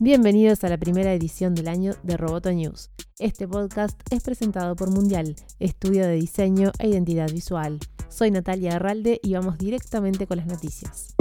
Bienvenidos a la primera edición del año de Roboto News. Este podcast es presentado por Mundial, estudio de diseño e identidad visual. Soy Natalia Arralde y vamos directamente con las noticias.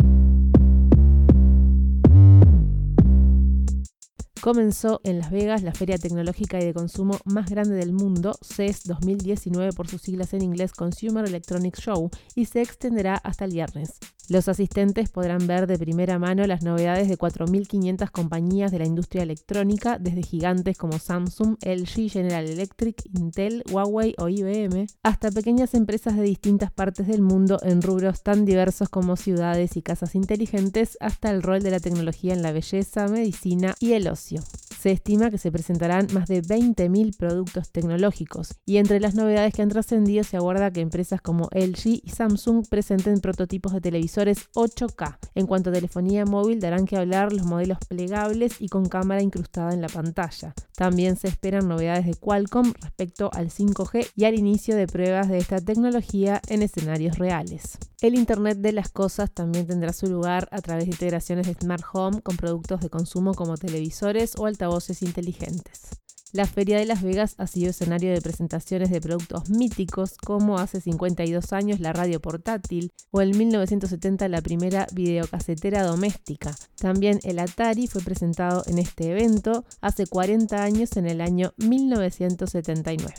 comenzó en Las Vegas la feria tecnológica y de consumo más grande del mundo, CES 2019 por sus siglas en inglés Consumer Electronics Show, y se extenderá hasta el viernes. Los asistentes podrán ver de primera mano las novedades de 4.500 compañías de la industria electrónica, desde gigantes como Samsung, LG, General Electric, Intel, Huawei o IBM, hasta pequeñas empresas de distintas partes del mundo en rubros tan diversos como ciudades y casas inteligentes, hasta el rol de la tecnología en la belleza, medicina y el ocio. Se estima que se presentarán más de 20.000 productos tecnológicos y entre las novedades que han trascendido se aguarda que empresas como LG y Samsung presenten prototipos de televisores 8K. En cuanto a telefonía móvil darán que hablar los modelos plegables y con cámara incrustada en la pantalla. También se esperan novedades de Qualcomm respecto al 5G y al inicio de pruebas de esta tecnología en escenarios reales. El Internet de las Cosas también tendrá su lugar a través de integraciones de Smart Home con productos de consumo como televisores o altavoces inteligentes. La Feria de Las Vegas ha sido escenario de presentaciones de productos míticos como hace 52 años la radio portátil o en 1970 la primera videocasetera doméstica. También el Atari fue presentado en este evento hace 40 años en el año 1979.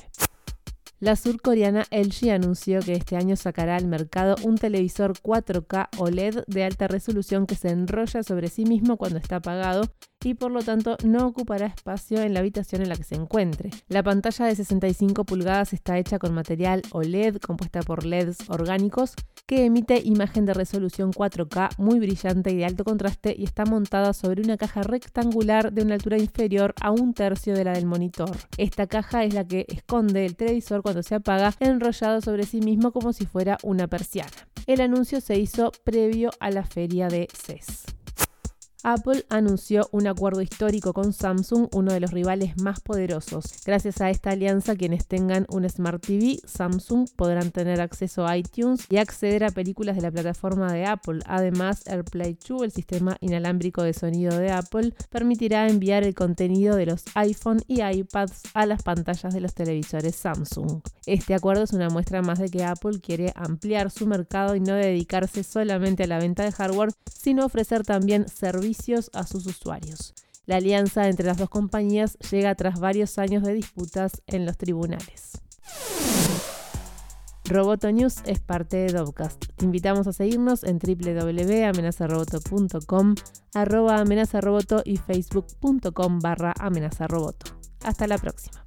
La surcoreana LG anunció que este año sacará al mercado un televisor 4K OLED de alta resolución que se enrolla sobre sí mismo cuando está apagado y por lo tanto no ocupará espacio en la habitación en la que se encuentre. La pantalla de 65 pulgadas está hecha con material OLED compuesta por LEDs orgánicos que emite imagen de resolución 4K muy brillante y de alto contraste y está montada sobre una caja rectangular de una altura inferior a un tercio de la del monitor. Esta caja es la que esconde el televisor cuando se apaga enrollado sobre sí mismo como si fuera una persiana. El anuncio se hizo previo a la feria de CES. Apple anunció un acuerdo histórico con Samsung, uno de los rivales más poderosos. Gracias a esta alianza, quienes tengan un Smart TV Samsung podrán tener acceso a iTunes y acceder a películas de la plataforma de Apple. Además, AirPlay 2, el sistema inalámbrico de sonido de Apple, permitirá enviar el contenido de los iPhone y iPads a las pantallas de los televisores Samsung. Este acuerdo es una muestra más de que Apple quiere ampliar su mercado y no dedicarse solamente a la venta de hardware, sino ofrecer también servicios a sus usuarios. La alianza entre las dos compañías llega tras varios años de disputas en los tribunales. Roboto News es parte de Dovcast. Te invitamos a seguirnos en www.amenazaroboto.com, arroba amenazaroboto y facebook.com barra amenazaroboto. Hasta la próxima.